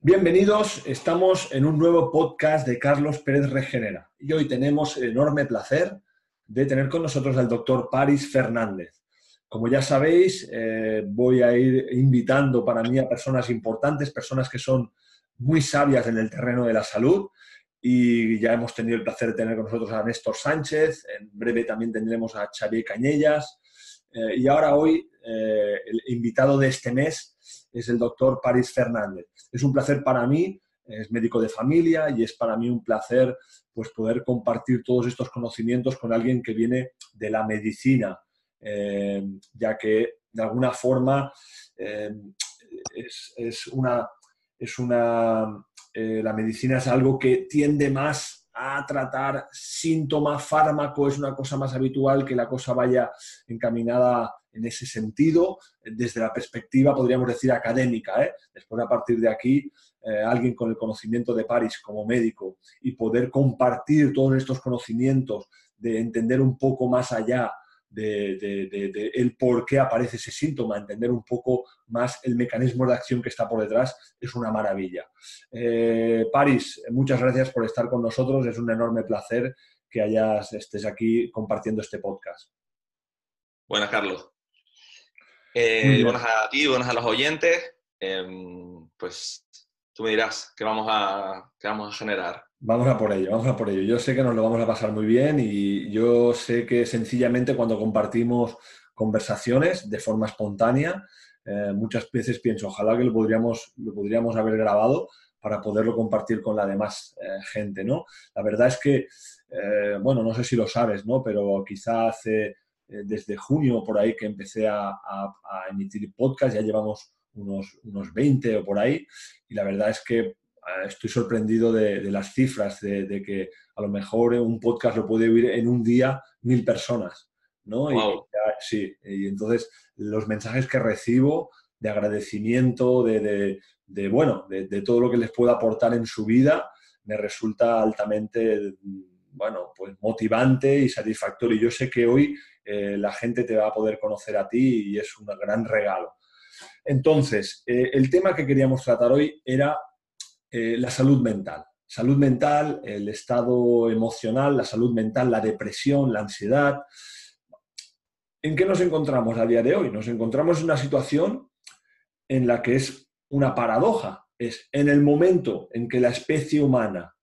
Bienvenidos, estamos en un nuevo podcast de Carlos Pérez Regenera. Y hoy tenemos el enorme placer de tener con nosotros al doctor Paris Fernández. Como ya sabéis, eh, voy a ir invitando para mí a personas importantes, personas que son muy sabias en el terreno de la salud. Y ya hemos tenido el placer de tener con nosotros a Néstor Sánchez, en breve también tendremos a Xavier Cañellas. Eh, y ahora hoy eh, el invitado de este mes es el doctor Paris Fernández. Es un placer para mí, es médico de familia y es para mí un placer pues, poder compartir todos estos conocimientos con alguien que viene de la medicina, eh, ya que de alguna forma eh, es, una... Es una la medicina es algo que tiende más a tratar síntomas, fármaco, es una cosa más habitual que la cosa vaya encaminada en ese sentido, desde la perspectiva, podríamos decir, académica. ¿eh? Después, a partir de aquí, eh, alguien con el conocimiento de París como médico y poder compartir todos estos conocimientos, de entender un poco más allá de, el por qué aparece ese síntoma, entender un poco más el mecanismo de acción que está por detrás, es una maravilla. Eh, París, muchas gracias por estar con nosotros, es un enorme placer que hayas, estés aquí compartiendo este podcast. Buenas, Carlos. Eh, buenas a ti, buenas a los oyentes. Em, pues tú me dirás qué vamos, a, qué vamos a generar. Vamos a por ello, vamos a por ello. Yo sé que nos lo vamos a pasar muy bien y yo sé que sencillamente cuando compartimos conversaciones de forma espontánea, eh, muchas veces pienso, ojalá que lo podríamos, lo podríamos haber grabado para poderlo compartir con la demás eh, gente, ¿no? La verdad es que, eh, bueno, no sé si lo sabes, ¿no? Pero quizá hace, desde junio por ahí que empecé a, a, emitir podcast, ya llevamos unos, unos 20 o por ahí, y la verdad es que eh, estoy sorprendido de, las cifras, de, que a lo mejor un podcast lo puede oír en un día mil personas, ¿no? Y, sí, y entonces los mensajes que recibo de agradecimiento, de, bueno, de, todo lo que les puedo aportar en su vida, me resulta altamente, bueno, pues motivante y satisfactorio. Yo sé que hoy eh, la gente te va a poder conocer a ti y es un gran regalo. Entonces, eh, el tema que queríamos tratar hoy era eh, la salud mental. Salud mental, el estado emocional, la salud mental, la depresión, la ansiedad. ¿En qué nos encontramos a día de hoy? Nos encontramos en una situación en la que es una paradoja. Es en el momento en que la especie humana,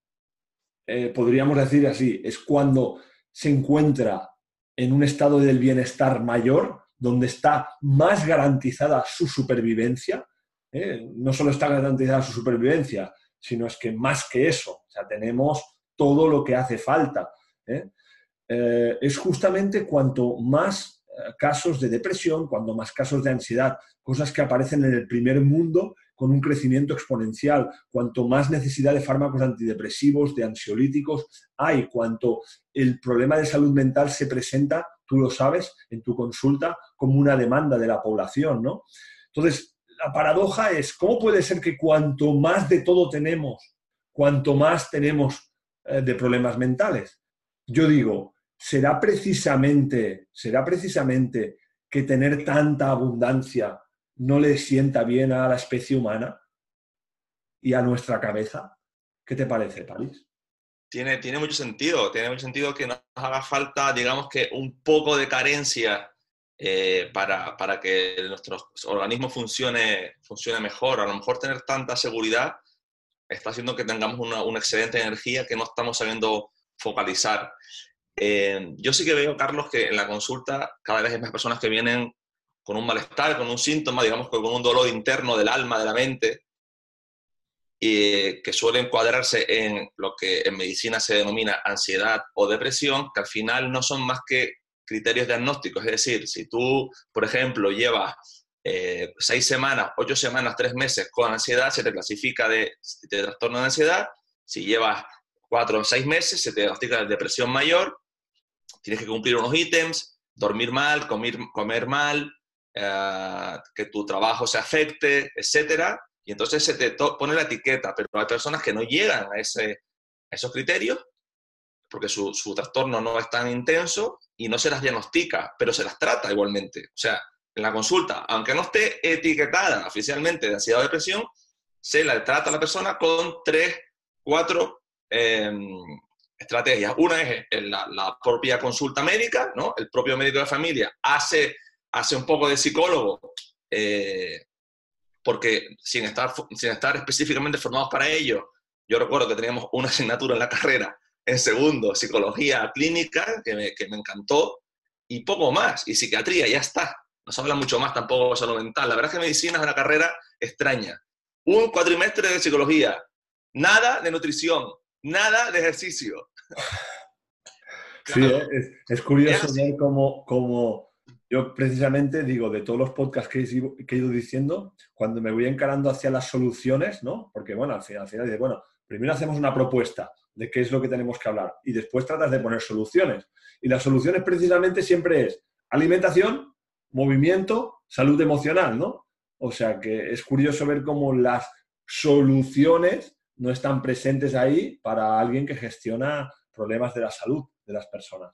eh, podríamos decir así, es cuando se encuentra en un estado del bienestar mayor, donde está más garantizada su supervivencia, ¿eh? no solo está garantizada su supervivencia, sino es que más que eso, o sea, tenemos todo lo que hace falta. ¿eh? Es justamente cuanto más casos de depresión, cuanto más casos de ansiedad, cosas que aparecen en el primer mundo con un crecimiento exponencial, cuanto más necesidad de fármacos antidepresivos, de ansiolíticos hay, cuanto el problema de salud mental se presenta, tú lo sabes, en tu consulta como una demanda de la población, ¿no? Entonces, la paradoja es, ¿cómo puede ser que cuanto más de todo tenemos, cuanto más tenemos eh, de problemas mentales? Yo digo, ¿será precisamente, será precisamente que tener tanta abundancia no le sienta bien a la especie humana y a nuestra cabeza? ¿Qué te parece, París? Tiene, tiene mucho sentido, tiene mucho sentido que nos haga falta, digamos que un poco de carencia eh, para, para, que nuestro organismo funcione, funcione mejor. A lo mejor tener tanta seguridad está haciendo que tengamos una, excelente energía que no estamos sabiendo focalizar. Eh, yo sí que veo, Carlos, que en la consulta cada vez hay más personas que vienen con un malestar, con un síntoma, digamos con un dolor interno del alma, de la mente, y que suelen cuadrarse en lo que en medicina se denomina ansiedad o depresión, que al final no son más que criterios diagnósticos. Es decir, si tú, por ejemplo, llevas eh, seis semanas, ocho semanas, tres meses con ansiedad, se te clasifica de, de trastorno de ansiedad. Si llevas cuatro o seis meses, se te diagnostica de depresión mayor. Tienes que cumplir unos ítems, dormir mal, comer mal, eh, que tu trabajo se afecte, etcétera. Y entonces se te pone la etiqueta, pero hay personas que no llegan a, ese, a esos criterios porque su, su, trastorno no es tan intenso y no se las diagnostica, pero se las trata igualmente. O sea, en la consulta, aunque no esté etiquetada oficialmente de ansiedad o depresión, se la trata a la persona con tres, cuatro em, estrategias. Una es la, propia consulta médica, ¿no? El propio médico de familia hace, hace un poco de psicólogo, eh, porque sin estar, sin estar específicamente formados para ello, yo recuerdo que teníamos una asignatura en la carrera, en segundo, psicología clínica, que me, que me encantó, y poco más, y psiquiatría, ya está no se habla mucho más tampoco de salud mental. La verdad es que medicina es una carrera extraña. Un cuatrimestre de psicología, nada de nutrición, nada de ejercicio. Sí, es, curioso ver cómo, yo precisamente digo, de todos los podcasts que he, ido diciendo, cuando me voy encarando hacia las soluciones, ¿no? Porque, bueno, al final, al final dice, bueno, primero hacemos una propuesta de qué es lo que tenemos que hablar y después tratas de poner soluciones. Y las soluciones precisamente siempre es alimentación, movimiento, salud emocional, ¿no? O sea que es curioso ver cómo las soluciones no están presentes ahí para alguien que gestiona problemas de la salud de las personas.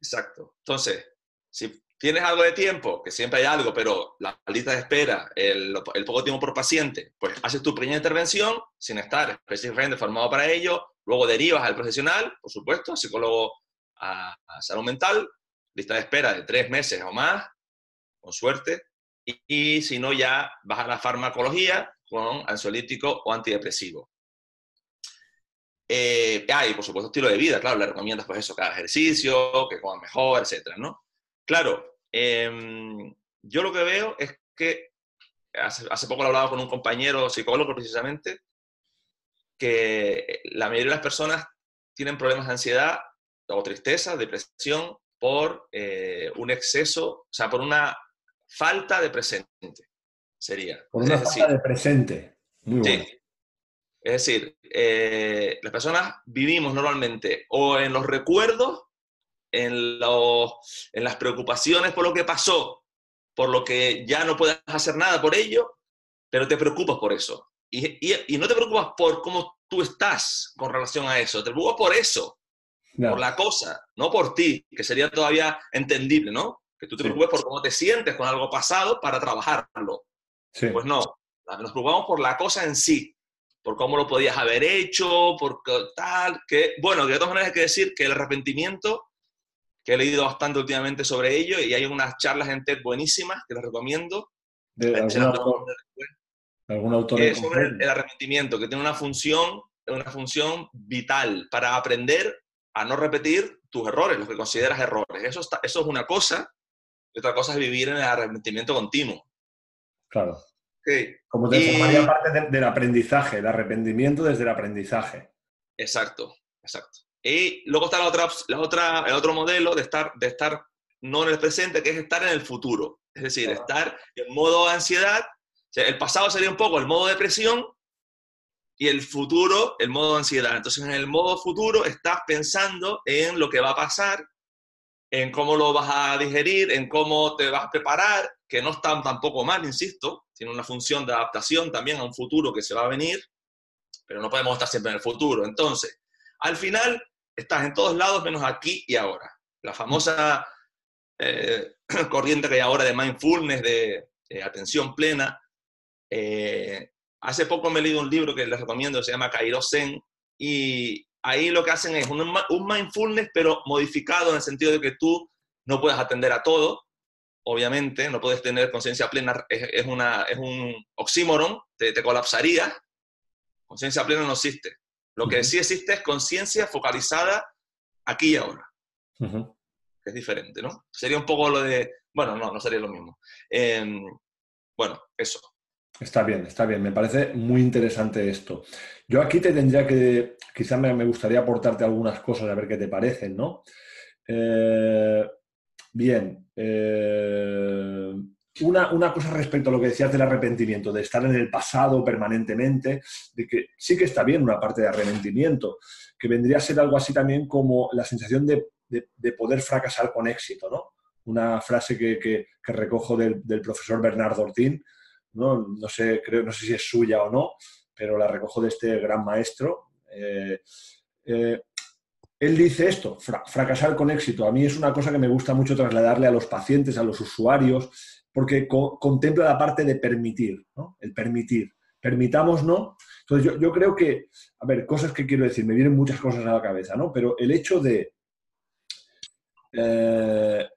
Exacto. Entonces, si tienes algo de tiempo, que siempre hay algo, pero la lista de espera, el, poco tiempo por paciente, pues haces tu pequeña intervención sin estar específicamente formado para ello, luego derivas al profesional, por supuesto, psicólogo a salud mental, lista de espera de tres meses o más, con suerte, y, si no ya vas a la farmacología con ansiolítico o antidepresivo. Eh, ah, y por supuesto estilo de vida, claro, le recomiendas pues eso, cada ejercicio, que coman mejor, etcétera, ¿no? Claro, em, yo lo que veo es que hace, hace poco lo hablaba con un compañero psicólogo precisamente, que la mayoría de las personas tienen problemas de ansiedad o tristeza, depresión, por eh, un exceso, o sea, por una falta de presente, sería. Por una falta de presente. Muy bueno. Sí. Es decir, eh, las personas vivimos normalmente o en los recuerdos, en, los, en las preocupaciones por lo que pasó, por lo que ya no puedes hacer nada por ello, pero te preocupas por eso. Y, y, y, no te preocupas por cómo tú estás con relación a eso, te preocupas por eso, por la cosa, no por ti, que sería todavía entendible, ¿no? Que tú te preocupes por cómo te sientes con algo pasado para trabajarlo. Pues no, nos preocupamos por la cosa en sí, por cómo lo podías haber hecho, por tal, que, bueno, de todas maneras hay que decir que el arrepentimiento, que he leído bastante últimamente sobre ello, y hay unas charlas en TED buenísimas que les recomiendo. De algún autor, sobre el arrepentimiento, que tiene una función, una función vital para aprender a no repetir tus errores, los que consideras errores. Eso, está, eso es una cosa, y otra cosa es vivir en el arrepentimiento continuo. Claro. Como te formaría parte del aprendizaje, el arrepentimiento desde el aprendizaje. Exacto, exacto. Y luego está la otra, la otra, el otro modelo de estar, de estar no en el presente, que es estar en el futuro. Es decir, estar en modo ansiedad. el pasado sería un poco el modo depresión y el futuro, el modo ansiedad. Entonces, en el modo futuro estás pensando en lo que va a pasar en cómo lo vas a digerir, en cómo te vas a preparar, que no está tampoco mal, insisto, tiene una función de adaptación también a un futuro que se va a venir, pero no podemos estar siempre en el futuro. Entonces, al final, estás en todos lados menos aquí y ahora. La famosa eh, corriente que hay ahora de mindfulness, de, atención plena. Eh, hace poco me he leído un libro que les recomiendo, se llama Kairos Zen, y ahí lo que hacen es un, mindfulness, pero modificado en el sentido de que tú no puedes atender a todo, obviamente, no puedes tener conciencia plena, es, un oxímoron, te, te colapsaría. Conciencia plena no existe. Lo que sí existe es conciencia focalizada aquí y ahora. Es diferente, ¿no? Sería un poco lo de, bueno, no, no sería lo mismo. Em, bueno, eso. Está bien, está bien. Me parece muy interesante esto. Yo aquí te tendría que, quizás me, gustaría aportarte algunas cosas a ver qué te parecen, ¿no? Eh, bien. Eh, una, una, cosa respecto a lo que decías del arrepentimiento, de estar en el pasado permanentemente, de que sí que está bien una parte de arrepentimiento, que vendría a ser algo así también como la sensación de, de, poder fracasar con éxito, ¿no? Una frase que, que, recojo del, profesor Bernardo Ortín, ¿no? No, sé, creo, no sé si es suya o no, pero la recojo de este gran maestro. Eh, eh, él dice esto, fracasar con éxito. A mí es una cosa que me gusta mucho trasladarle a los pacientes, a los usuarios, porque contempla la parte de permitir, ¿no? El permitir. Permitamos, ¿no? Entonces yo, creo que, a ver, cosas que quiero decir, me vienen muchas cosas a la cabeza, ¿no? Pero el hecho de eh,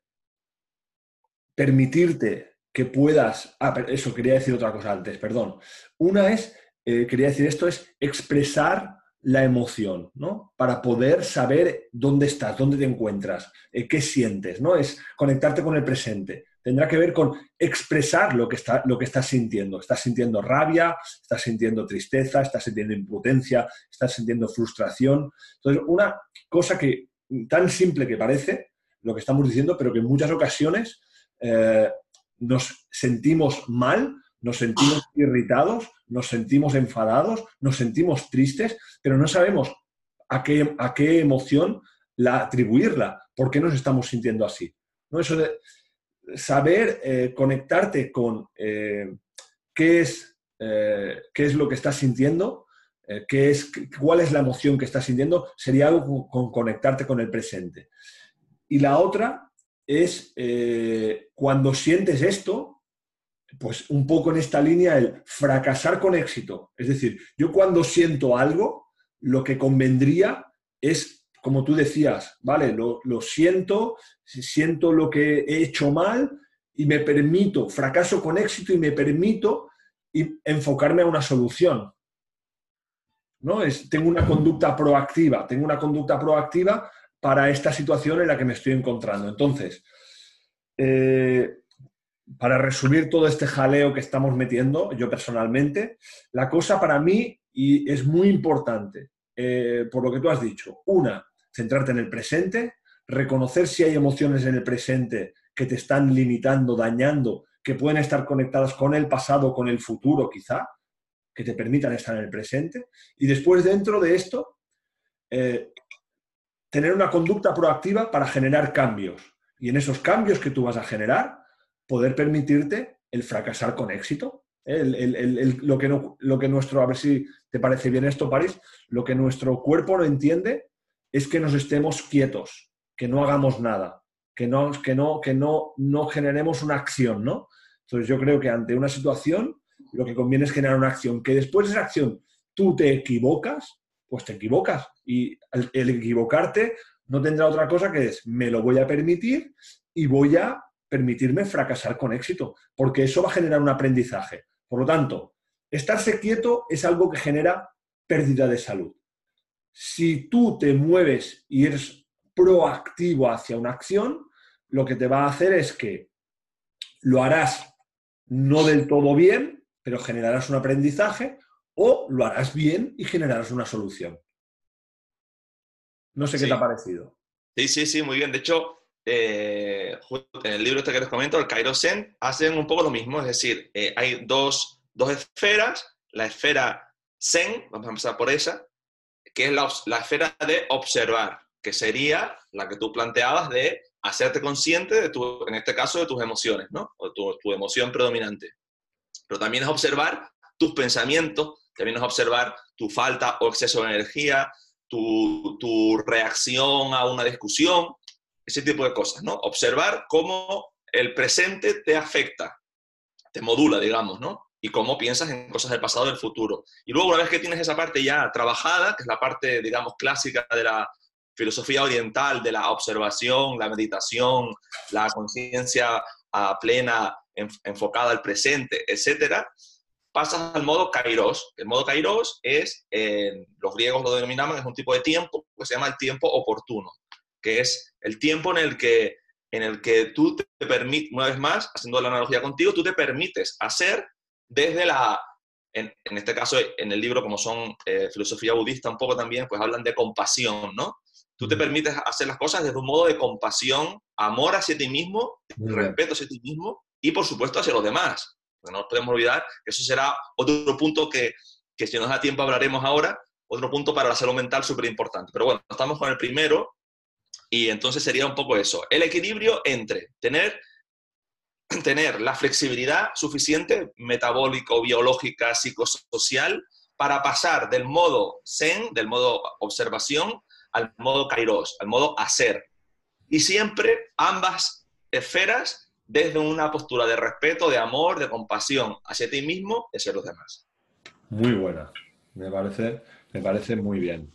permitirte que puedas... Ah, eso, quería decir otra cosa antes, perdón. Una es, eh, quería decir esto, es expresar la emoción, ¿no? Para poder saber dónde estás, dónde te encuentras, eh, qué sientes, ¿no? Es conectarte con el presente. Tendrá que ver con expresar lo que, está, lo que estás sintiendo. Estás sintiendo rabia, estás sintiendo tristeza, estás sintiendo impotencia, estás sintiendo frustración. Entonces, una cosa que tan simple que parece, lo que estamos diciendo, pero que en muchas ocasiones eh, nos sentimos mal, nos sentimos irritados, nos sentimos enfadados, nos sentimos tristes, pero no sabemos a qué, a qué emoción la atribuirla, por qué nos estamos sintiendo así. ¿No? Eso saber eh, conectarte con eh, qué, es, qué es lo que estás sintiendo, qué es, cuál es la emoción que estás sintiendo, sería algo con conectarte con el presente. Y la otra es eh, cuando sientes esto, pues un poco en esta línea el fracasar con éxito. Es decir, yo cuando siento algo, lo que convendría es, como tú decías, vale, lo, siento, siento lo que he hecho mal y me permito, fracaso con éxito y me permito enfocarme a una solución. ¿no? Es, tengo una conducta proactiva, tengo una conducta proactiva para esta situación en la que me estoy encontrando. Entonces, eh, para resumir todo este jaleo que estamos metiendo, yo personalmente, la cosa para mí, y es muy importante, eh, por lo que tú has dicho, una, centrarte en el presente, reconocer si hay emociones en el presente que te están limitando, dañando, que pueden estar conectadas con el pasado, con el futuro quizá, que te permitan estar en el presente. Y después dentro de esto, eh, tener una conducta proactiva para generar cambios. Y en esos cambios que tú vas a generar, poder permitirte el fracasar con éxito. lo, que lo que nuestro, a ver si te parece bien esto, París, lo que nuestro cuerpo no entiende es que nos estemos quietos, que no hagamos nada, que no, que no, que no, no generemos una acción, ¿no? Entonces yo creo que ante una situación lo que conviene es generar una acción, que después de esa acción tú te equivocas, pues te equivocas. Y el, equivocarte no tendrá otra cosa que es, me lo voy a permitir y voy a permitirme fracasar con éxito, porque eso va a generar un aprendizaje. Por lo tanto, estarse quieto es algo que genera pérdida de salud. Si tú te mueves y eres proactivo hacia una acción, lo que te va a hacer es que lo harás no del todo bien, pero generarás un aprendizaje o lo harás bien y generarás una solución. No sé qué te ha parecido. Sí, sí, sí, muy bien. De hecho, eh, en el libro este que les comento, el Cairo Zen, hacen un poco lo mismo. Es decir, eh, hay dos, esferas. La esfera Zen, vamos a empezar por esa, que es la, esfera de observar, que sería la que tú planteabas de hacerte consciente de tu, en este caso, de tus emociones, ¿no? O tu, tu emoción predominante. Pero también es observar tus pensamientos, también es observar tu falta o exceso de energía, tu, tu, reacción a una discusión, ese tipo de cosas, ¿no? Observar cómo el presente te afecta, te modula, digamos, ¿no? Y cómo piensas en cosas del pasado y del futuro. Y luego, una vez que tienes esa parte ya trabajada, que es la parte, digamos, clásica de la filosofía oriental, de la observación, la meditación, la conciencia ah, plena enfocada al presente, etcétera, pasas al modo kairos. El modo kairos es, los griegos lo denominaban, es un tipo de tiempo que se llama el tiempo oportuno, que es el tiempo en el que, en el que tú te permites, una vez más, haciendo la analogía contigo, tú te permites hacer desde la, en, este caso, en el libro, como son eh, filosofía budista un poco también, pues hablan de compasión, ¿no? Tú te permites hacer las cosas desde un modo de compasión, amor hacia ti mismo, respeto hacia ti mismo, y, por supuesto, hacia los demás. no nos podemos olvidar que eso será otro punto que, que si nos da tiempo hablaremos ahora, otro punto para la salud mental súper importante. Pero bueno, estamos con el primero y entonces sería un poco eso, el equilibrio entre tener, tener la flexibilidad suficiente, metabólico, biológica, psicosocial, para pasar del modo zen, del modo observación, al modo kairos, al modo hacer. Y siempre ambas esferas desde una postura de respeto, de amor, de compasión hacia ti mismo y hacia los demás. Muy buena, me parece, me parece muy bien.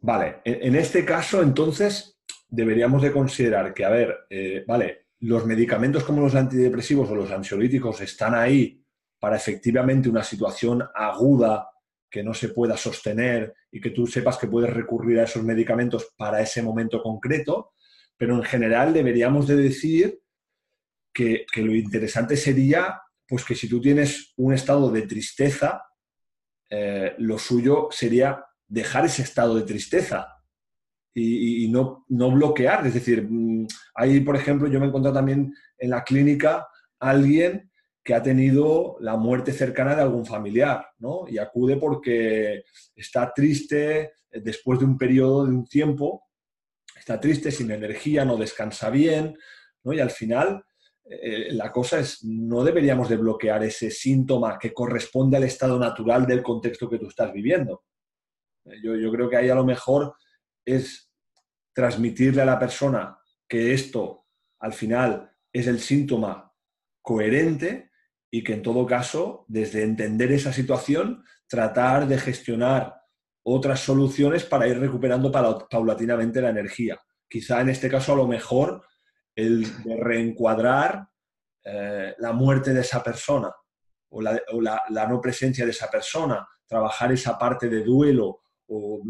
Vale, en este caso entonces deberíamos de considerar que, a ver, eh, vale, los medicamentos como los antidepresivos o los ansiolíticos están ahí para efectivamente una situación aguda que no se pueda sostener y que tú sepas que puedes recurrir a esos medicamentos para ese momento concreto, pero en general deberíamos de decir que, lo interesante sería pues que si tú tienes un estado de tristeza, eh, lo suyo sería dejar ese estado de tristeza y, no, no, bloquear. Es decir, mm, ahí, por ejemplo, yo me he encontrado también en la clínica alguien que ha tenido la muerte cercana de algún familiar, ¿no? Y acude porque está triste eh, después de un periodo de un tiempo, está triste, sin energía, no descansa bien, ¿no? Y al final eh, la cosa es, no deberíamos de bloquear ese síntoma que corresponde al estado natural del contexto que tú estás viviendo. Eh, yo, creo que ahí a lo mejor es transmitirle a la persona que esto al final es el síntoma coherente y que en todo caso, desde entender esa situación, tratar de gestionar otras soluciones para ir recuperando paulatinamente la energía. Quizá en este caso a lo mejor el de reencuadrar eh, la muerte de esa persona o, la, no presencia de esa persona, trabajar esa parte de duelo o,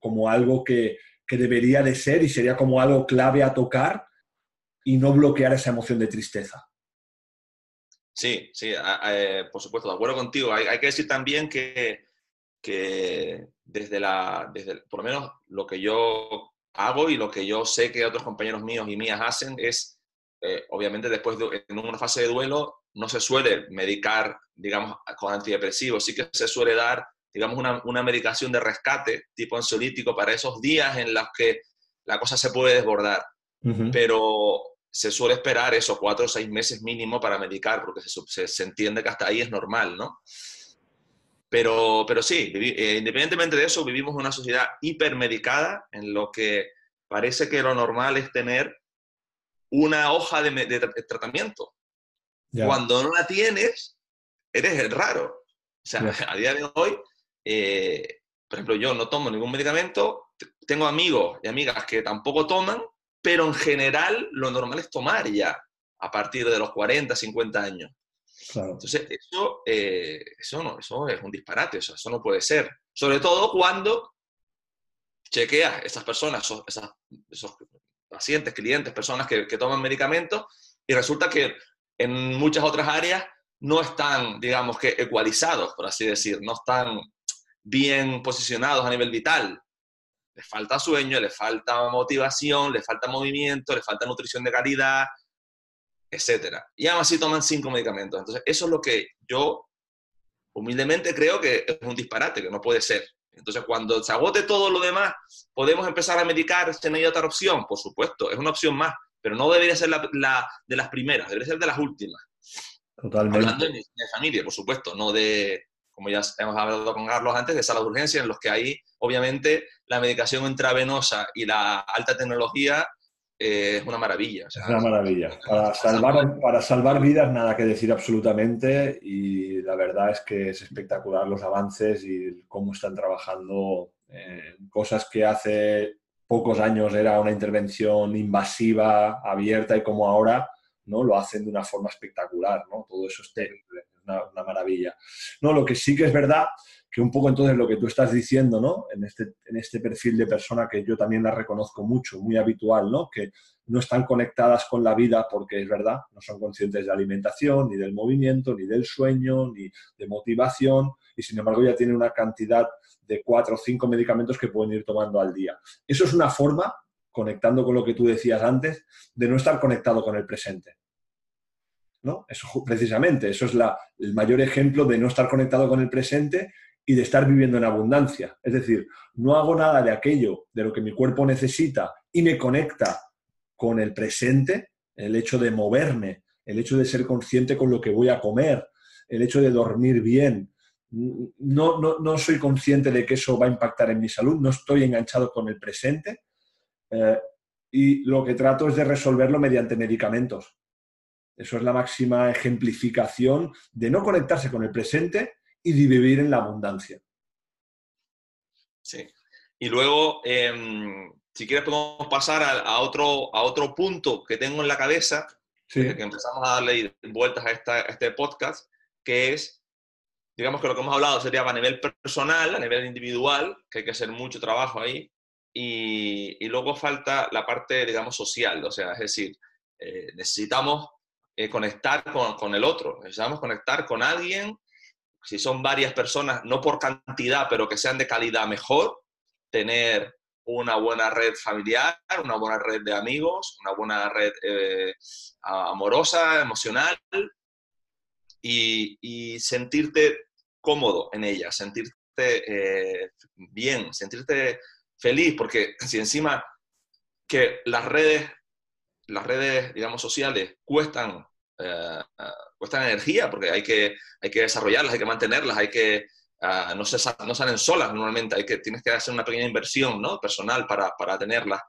como algo que, debería de ser y sería como algo clave a tocar y no bloquear esa emoción de tristeza. Sí, sí, eh, por supuesto, de acuerdo contigo. Hay, que decir también que, que desde la, desde, por lo menos lo que yo hago y lo que yo sé que otros compañeros míos y mías hacen es, eh, obviamente después de en una fase de duelo, no se suele medicar, digamos, con antidepresivos, sí que se suele dar, digamos, una, una medicación de rescate tipo ansiolítico para esos días en los que la cosa se puede desbordar. Pero se suele esperar esos cuatro o seis meses mínimo para medicar, porque se, se, entiende que hasta ahí es normal, ¿no? Pero, pero sí, eh, independientemente de eso, vivimos una sociedad hipermedicada en lo que parece que lo normal es tener una hoja de, tratamiento. Cuando no la tienes, eres el raro. O sea, a día de hoy, eh, por ejemplo, yo no tomo ningún medicamento, tengo amigos y amigas que tampoco toman, pero en general lo normal es tomar ya a partir de los 40, 50 años. Entonces, eso, eh, eso, no, eso es un disparate, eso, eso no puede ser. Sobre todo cuando chequeas esas personas, esos, esos pacientes, clientes, personas que, que, toman medicamentos y resulta que en muchas otras áreas no están, digamos que, ecualizados, por así decir, no están bien posicionados a nivel vital. Les falta sueño, les falta motivación, les falta movimiento, les falta nutrición de calidad, etcétera. Y aún así toman cinco medicamentos. Entonces, eso es lo que yo humildemente creo que es un disparate, que no puede ser. Entonces, cuando se agote todo lo demás, ¿podemos empezar a medicar si no hay otra opción? Por supuesto, es una opción más, pero no debería ser la, de las primeras, debería ser de las últimas. Totalmente. Hablando de, familia, por supuesto, no de, como ya hemos hablado con Carlos antes, de salas de urgencia, en los que ahí, obviamente, la medicación intravenosa y la alta tecnología es una maravilla. es una maravilla. Para salvar, para salvar vidas nada que decir absolutamente y la verdad es que es espectacular los avances y cómo están trabajando cosas que hace pocos años era una intervención invasiva, abierta y como ahora ¿no? lo hacen de una forma espectacular. ¿no? Todo eso es una, maravilla. No, lo que sí que es verdad que un poco entonces lo que tú estás diciendo, ¿no? En este, en este perfil de persona que yo también la reconozco mucho, muy habitual, ¿no? Que no están conectadas con la vida porque es verdad, no son conscientes de alimentación, ni del movimiento, ni del sueño, ni de motivación, y sin embargo ya tienen una cantidad de cuatro o cinco medicamentos que pueden ir tomando al día. Eso es una forma, conectando con lo que tú decías antes, de no estar conectado con el presente. ¿No? Eso, precisamente, eso es el mayor ejemplo de no estar conectado con el presente y de estar viviendo en abundancia. Es decir, no hago nada de aquello de lo que mi cuerpo necesita y me conecta con el presente, el hecho de moverme, el hecho de ser consciente con lo que voy a comer, el hecho de dormir bien. No, no, soy consciente de que eso va a impactar en mi salud, no estoy enganchado con el presente eh, y lo que trato es de resolverlo mediante medicamentos. Eso es la máxima ejemplificación de no conectarse con el presente y de vivir en la abundancia. Sí. Y luego, em, si quieres, podemos pasar a, otro, a otro punto que tengo en la cabeza, que empezamos a darle vueltas a, esta, este podcast, que es, digamos que lo que hemos hablado sería a nivel personal, a nivel individual, que hay que hacer mucho trabajo ahí, y, y luego falta la parte, digamos, social, o sea, es decir, eh, necesitamos eh, conectar con, con, el otro, necesitamos conectar con alguien si son varias personas, no por cantidad, pero que sean de calidad mejor, tener una buena red familiar, una buena red de amigos, una buena red eh, amorosa, emocional, y, sentirte cómodo en ella, sentirte eh, bien, sentirte feliz, porque si encima que las redes, las redes, digamos, sociales cuestan eh, cuestan energía porque hay que, hay que desarrollarlas, hay que mantenerlas, hay que, ah, no, se, no salen solas normalmente, hay que, tienes que hacer una pequeña inversión ¿no? personal para, para tenerlas.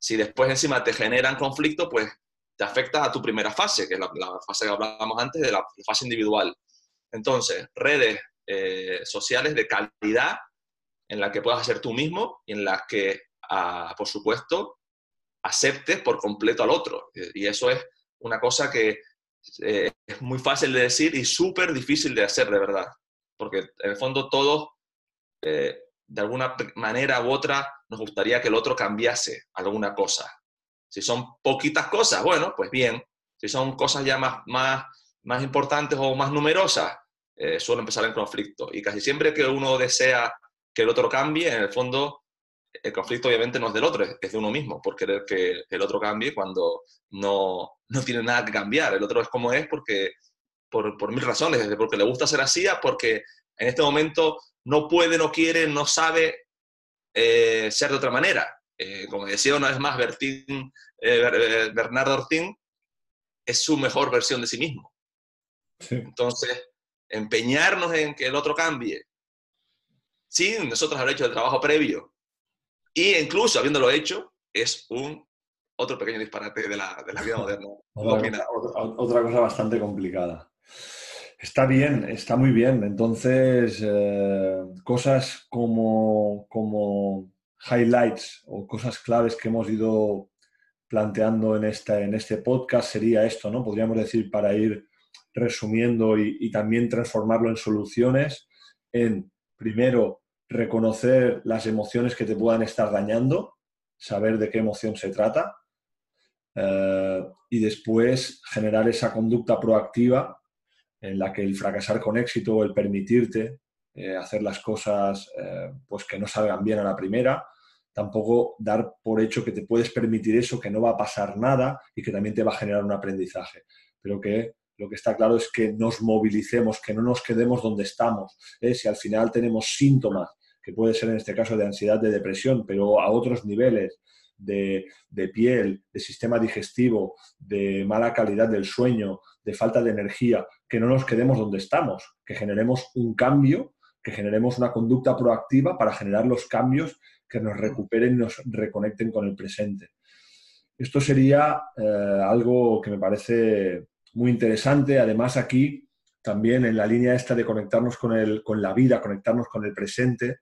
Si después encima te generan conflicto, pues te afecta a tu primera fase, que es la, fase que hablábamos antes de la, fase individual. Entonces, redes eh, sociales de calidad en las que puedas hacer tú mismo y en las que, ah, por supuesto, aceptes por completo al otro. Y eso es una cosa que eh, es muy fácil de decir y súper difícil de hacer, de verdad. Porque en el fondo todos, eh, de alguna manera u otra, nos gustaría que el otro cambiase alguna cosa. Si son poquitas cosas, bueno, pues bien. Si son cosas ya más, más, más importantes o más numerosas, eh, suele empezar en conflicto. Y casi siempre que uno desea que el otro cambie, en el fondo el conflicto obviamente no es del otro, es de uno mismo, por querer que el otro cambie cuando no, no tiene nada que cambiar. El otro es como es porque, por, por mil razones, desde porque le gusta ser así, porque en este momento no puede, no quiere, no sabe eh, ser de otra manera. Eh, como decía una vez más Bertín, eh, Bernardo Ortín, es su mejor versión de sí mismo. Entonces, empeñarnos en que el otro cambie, sin nosotros haber hecho el trabajo previo, y incluso habiéndolo hecho, es un otro pequeño disparate de la, de la vida moderna. otra, cosa, bastante complicada. Está bien, está muy bien. Entonces, eh, cosas como, como highlights o cosas claves que hemos ido planteando en, esta, en este podcast sería esto, ¿no? Podríamos decir para ir resumiendo y, y también transformarlo en soluciones, en primero reconocer las emociones que te puedan estar dañando, saber de qué emoción se trata eh, y después generar esa conducta proactiva en la que el fracasar con éxito o el permitirte eh, hacer las cosas eh, pues que no salgan bien a la primera, tampoco dar por hecho que te puedes permitir eso, que no va a pasar nada y que también te va a generar un aprendizaje, pero que lo que está claro es que nos movilicemos, que no nos quedemos donde estamos. Si al final tenemos síntomas que puede ser en este caso de ansiedad, de depresión, pero a otros niveles de, piel, de sistema digestivo, de mala calidad del sueño, de falta de energía, que no nos quedemos donde estamos, que generemos un cambio, que generemos una conducta proactiva para generar los cambios que nos recuperen y nos reconecten con el presente. Esto sería eh, algo que me parece muy interesante. Además, aquí también en la línea esta de conectarnos con, el, con la vida, conectarnos con el presente,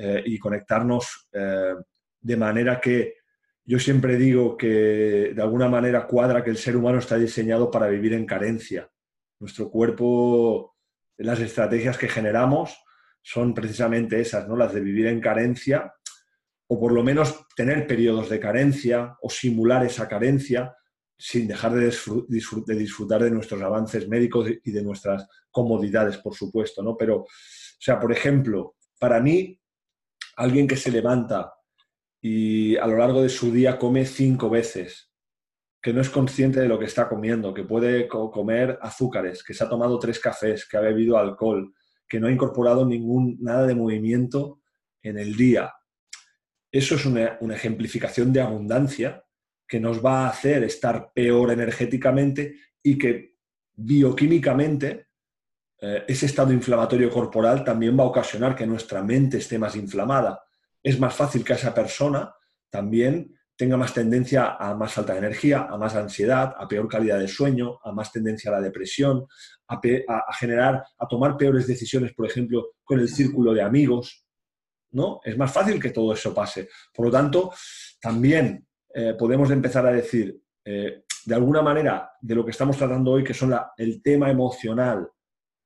eh, y conectarnos eh, de manera que yo siempre digo que de alguna manera cuadra que el ser humano está diseñado para vivir en carencia. Nuestro cuerpo, las estrategias que generamos son precisamente esas, ¿no? las de vivir en carencia o por lo menos tener periodos de carencia o simular esa carencia sin dejar de, disfrutar de nuestros avances médicos y de nuestras comodidades, por supuesto, ¿no? Pero, o sea, por ejemplo, para mí alguien que se levanta y a lo largo de su día come cinco veces que no es consciente de lo que está comiendo, que puede comer azúcares, que se ha tomado tres cafés, que ha bebido alcohol, que no ha incorporado ningún, nada de movimiento en el día. Eso es una, ejemplificación de abundancia que nos va a hacer estar peor energéticamente y que bioquímicamente ese estado inflamatorio corporal también va a ocasionar que nuestra mente esté más inflamada. Es más fácil que esa persona también tenga más tendencia a más falta de energía, a más ansiedad, a peor calidad de sueño, a más tendencia a la depresión, a, generar, a tomar peores decisiones, por ejemplo, con el círculo de amigos. ¿no? Es más fácil que todo eso pase. Por lo tanto, también eh, podemos empezar a decir, eh, de alguna manera, de lo que estamos tratando hoy, que son el tema emocional,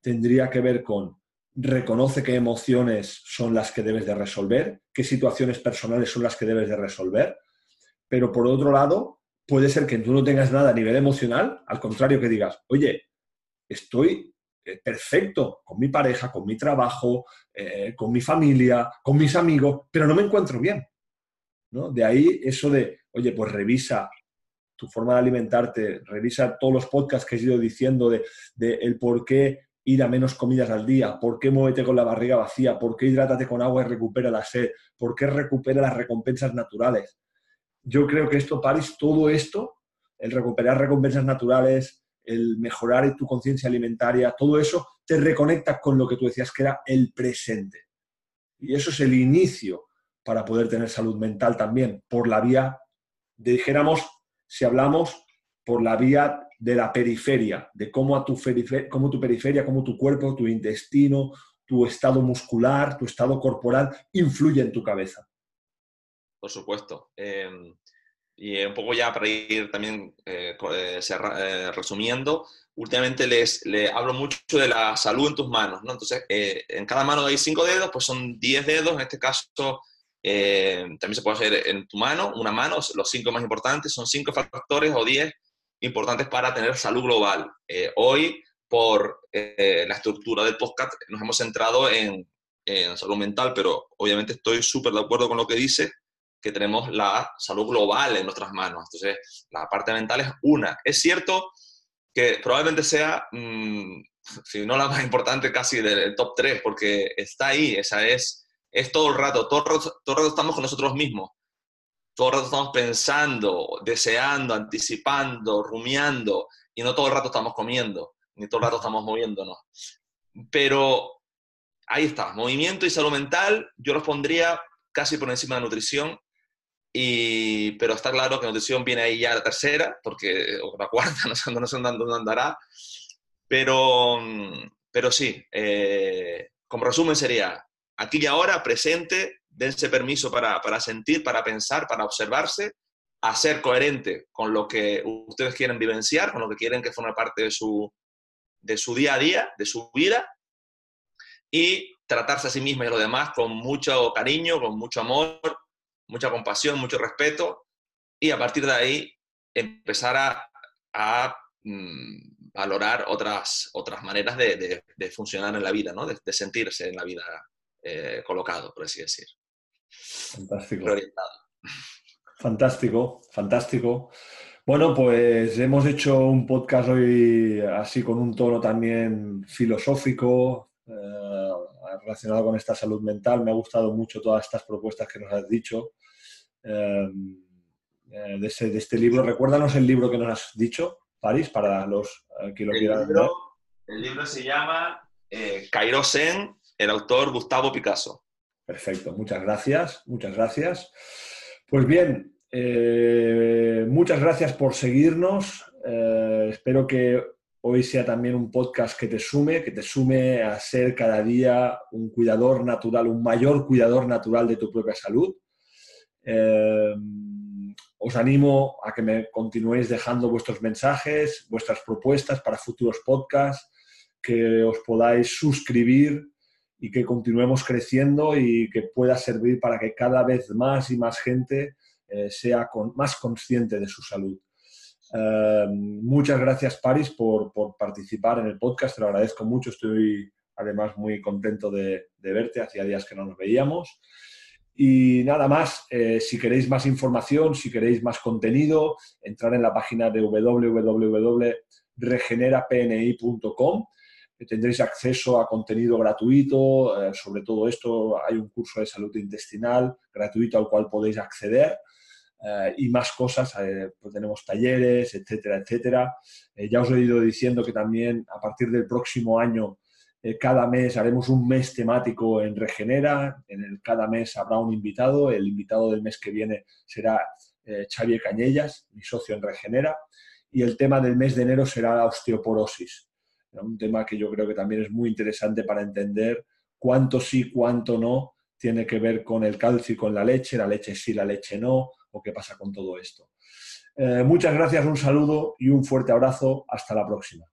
tendría que ver con reconoce qué emociones son las que debes de resolver, qué situaciones personales son las que debes de resolver, pero por otro lado, puede ser que tú no tengas nada a nivel emocional, al contrario que digas, oye, estoy eh, perfecto con mi pareja, con mi trabajo, eh, con mi familia, con mis amigos, pero no me encuentro bien. ¿no? De ahí eso de, oye, pues revisa tu forma de alimentarte, revisa todos los podcasts que he ido diciendo de, de el por qué ir a menos comidas al día, por qué muévete con la barriga vacía, por qué hidrátate con agua y recupera la sed, por qué recupera las recompensas naturales yo creo que esto, Paris, todo esto, el recuperar recompensas naturales, el mejorar tu conciencia alimentaria, todo eso te reconecta con lo que tú decías que era el presente. Y eso es el inicio para poder tener salud mental también, por la vía, dijéramos, si hablamos, por la vía de la periferia, de cómo, a tu, cómo tu periferia, cómo tu cuerpo, tu intestino, tu estado muscular, tu estado corporal influye en tu cabeza por supuesto. Em, y un poco ya para ir también eh, eh, eh, resumiendo, últimamente les, hablo mucho de la salud en tus manos, ¿no? Entonces, en cada mano hay cinco dedos, pues son diez dedos, en este caso también se puede hacer en tu mano, una mano, los cinco más importantes, son cinco factores o diez importantes para tener salud global. hoy, por la estructura del podcast, nos hemos centrado en, salud mental, pero obviamente estoy súper de acuerdo con lo que dice que tenemos la salud global en nuestras manos. Entonces, la parte mental es una. Es cierto que probablemente sea, mm, si no la más importante, casi del top 3, porque está ahí, esa es, es todo el rato, todo todo el rato estamos con nosotros mismos. Todo el rato estamos pensando, deseando, anticipando, rumiando, y no todo el rato estamos comiendo, ni todo el rato estamos moviéndonos. Pero ahí está, movimiento y salud mental, yo los pondría casi por encima de la nutrición y, pero está claro que nutrición viene ahí ya la tercera, porque, o la cuarta, no sé, no sé dónde andará. Pero, pero sí, eh, como resumen sería, aquí y ahora, presente, dense permiso para, para sentir, para pensar, para observarse, a ser coherente con lo que ustedes quieren vivenciar, con lo que quieren que forme parte de su, de su día a día, de su vida, y tratarse a sí misma y a los demás con mucho cariño, con mucho amor, mucha compasión, mucho respeto, y a partir de ahí empezar a, mm, valorar otras, otras maneras de, funcionar en la vida, ¿no? de, sentirse en la vida eh, colocado, por así decir. Fantástico. Fantástico, fantástico. Bueno, pues hemos hecho un podcast hoy así con un tono también filosófico, eh, relacionado con esta salud mental. Me ha gustado mucho todas estas propuestas que nos has dicho. Em, eh, de, este libro. Recuérdanos el libro que nos has dicho, París, para los eh, que lo quieran ver. El libro se llama eh, Cairo Zen, el autor Gustavo Picasso. Perfecto, muchas gracias, muchas gracias. Pues bien, muchas gracias por seguirnos. espero que hoy sea también un podcast que te sume, que te sume a ser cada día un cuidador natural, un mayor cuidador natural de tu propia salud. Eh, os animo a que me continuéis dejando vuestros mensajes, vuestras propuestas para futuros podcasts, que os podáis suscribir y que continuemos creciendo y que pueda servir para que cada vez más y más gente eh, sea más consciente de su salud. Eh, muchas gracias, Paris, por, participar en el podcast. Te lo agradezco mucho. Estoy además muy contento de, de verte. Hacía días que no nos veíamos. Y nada más, eh, si queréis más información, si queréis más contenido, entrar en la página de www.regenerapni.com. Tendréis acceso a contenido gratuito eh, sobre todo esto. Hay un curso de salud intestinal gratuito al cual podéis acceder. Eh, y más cosas, pues tenemos talleres, etcétera, etcétera. ya os he ido diciendo que también a partir del próximo año eh, cada mes haremos un mes temático en Regenera. En el, cada mes habrá un invitado. El invitado del mes que viene será eh, Xavier Cañellas, mi socio en Regenera. Y el tema del mes de enero será la osteoporosis. Un tema que yo creo que también es muy interesante para entender cuánto sí, cuánto no tiene que ver con el calcio y con la leche, la leche sí, la leche no, o qué pasa con todo esto. Eh, muchas gracias, un saludo y un fuerte abrazo. Hasta la próxima.